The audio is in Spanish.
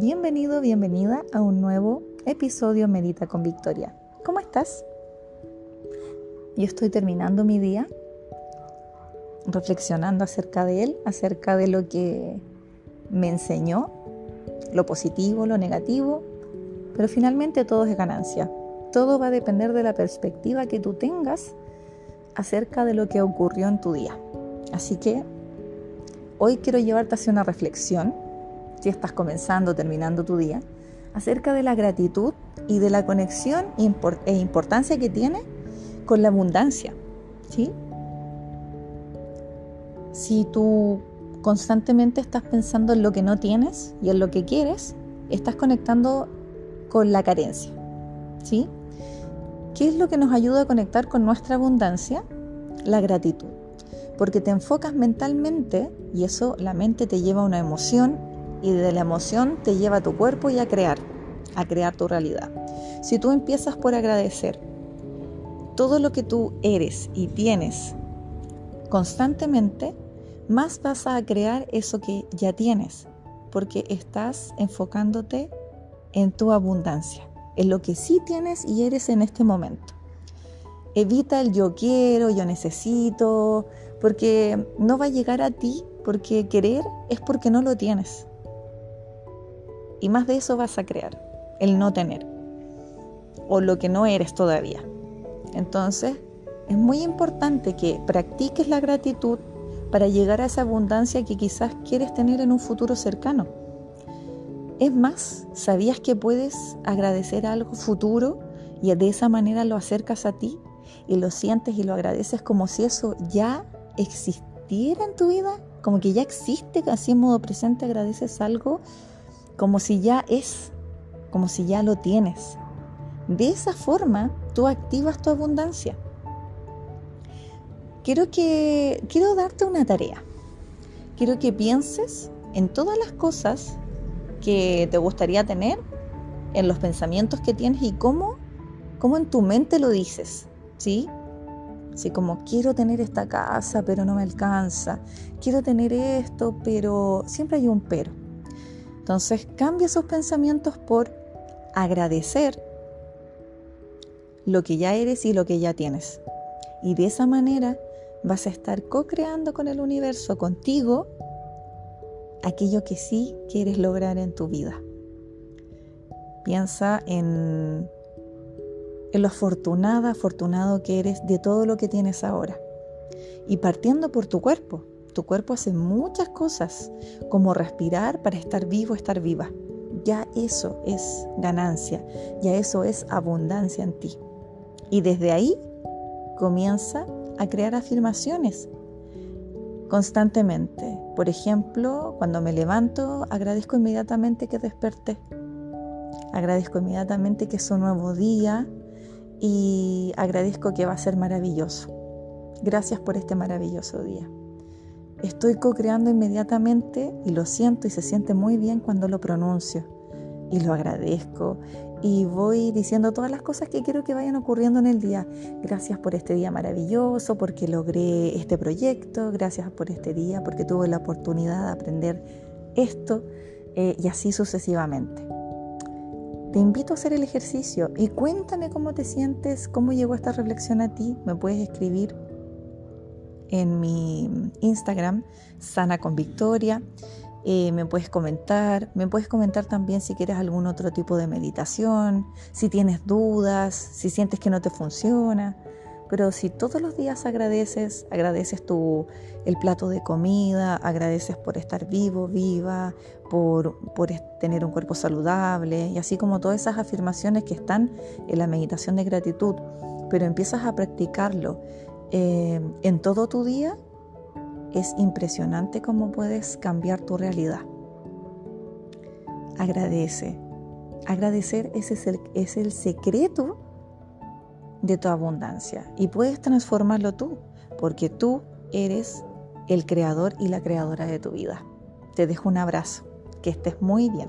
Bienvenido, bienvenida a un nuevo episodio Medita con Victoria. ¿Cómo estás? Yo estoy terminando mi día reflexionando acerca de él, acerca de lo que me enseñó, lo positivo, lo negativo, pero finalmente todo es ganancia. Todo va a depender de la perspectiva que tú tengas acerca de lo que ocurrió en tu día. Así que hoy quiero llevarte hacia una reflexión si estás comenzando o terminando tu día, acerca de la gratitud y de la conexión e importancia que tiene con la abundancia. ¿sí? Si tú constantemente estás pensando en lo que no tienes y en lo que quieres, estás conectando con la carencia. ¿sí? ¿Qué es lo que nos ayuda a conectar con nuestra abundancia? La gratitud. Porque te enfocas mentalmente y eso, la mente te lleva a una emoción y de la emoción te lleva a tu cuerpo y a crear, a crear tu realidad. Si tú empiezas por agradecer todo lo que tú eres y tienes constantemente, más vas a crear eso que ya tienes, porque estás enfocándote en tu abundancia, en lo que sí tienes y eres en este momento. Evita el yo quiero, yo necesito, porque no va a llegar a ti, porque querer es porque no lo tienes. Y más de eso vas a crear, el no tener, o lo que no eres todavía. Entonces, es muy importante que practiques la gratitud para llegar a esa abundancia que quizás quieres tener en un futuro cercano. Es más, ¿sabías que puedes agradecer algo futuro y de esa manera lo acercas a ti y lo sientes y lo agradeces como si eso ya existiera en tu vida? Como que ya existe, así en modo presente agradeces algo como si ya es, como si ya lo tienes. De esa forma tú activas tu abundancia. Quiero que quiero darte una tarea. Quiero que pienses en todas las cosas que te gustaría tener, en los pensamientos que tienes y cómo cómo en tu mente lo dices, ¿sí? Así como quiero tener esta casa, pero no me alcanza. Quiero tener esto, pero siempre hay un pero. Entonces cambia esos pensamientos por agradecer lo que ya eres y lo que ya tienes. Y de esa manera vas a estar co-creando con el universo, contigo, aquello que sí quieres lograr en tu vida. Piensa en, en lo afortunada, afortunado que eres de todo lo que tienes ahora. Y partiendo por tu cuerpo, tu cuerpo hace muchas cosas, como respirar para estar vivo, estar viva. Ya eso es ganancia, ya eso es abundancia en ti. Y desde ahí comienza a crear afirmaciones constantemente. Por ejemplo, cuando me levanto, agradezco inmediatamente que desperté. Agradezco inmediatamente que es un nuevo día y agradezco que va a ser maravilloso. Gracias por este maravilloso día. Estoy co-creando inmediatamente y lo siento y se siente muy bien cuando lo pronuncio y lo agradezco y voy diciendo todas las cosas que quiero que vayan ocurriendo en el día. Gracias por este día maravilloso, porque logré este proyecto, gracias por este día, porque tuve la oportunidad de aprender esto eh, y así sucesivamente. Te invito a hacer el ejercicio y cuéntame cómo te sientes, cómo llegó esta reflexión a ti. Me puedes escribir en mi Instagram, Sana con Victoria. Eh, me puedes comentar, me puedes comentar también si quieres algún otro tipo de meditación, si tienes dudas, si sientes que no te funciona. Pero si todos los días agradeces, agradeces tu, el plato de comida, agradeces por estar vivo, viva, por, por tener un cuerpo saludable y así como todas esas afirmaciones que están en la meditación de gratitud, pero empiezas a practicarlo eh, en todo tu día, es impresionante cómo puedes cambiar tu realidad. Agradece. Agradecer ese es el, es el secreto de tu abundancia y puedes transformarlo tú, porque tú eres el creador y la creadora de tu vida. Te dejo un abrazo. Que estés muy bien.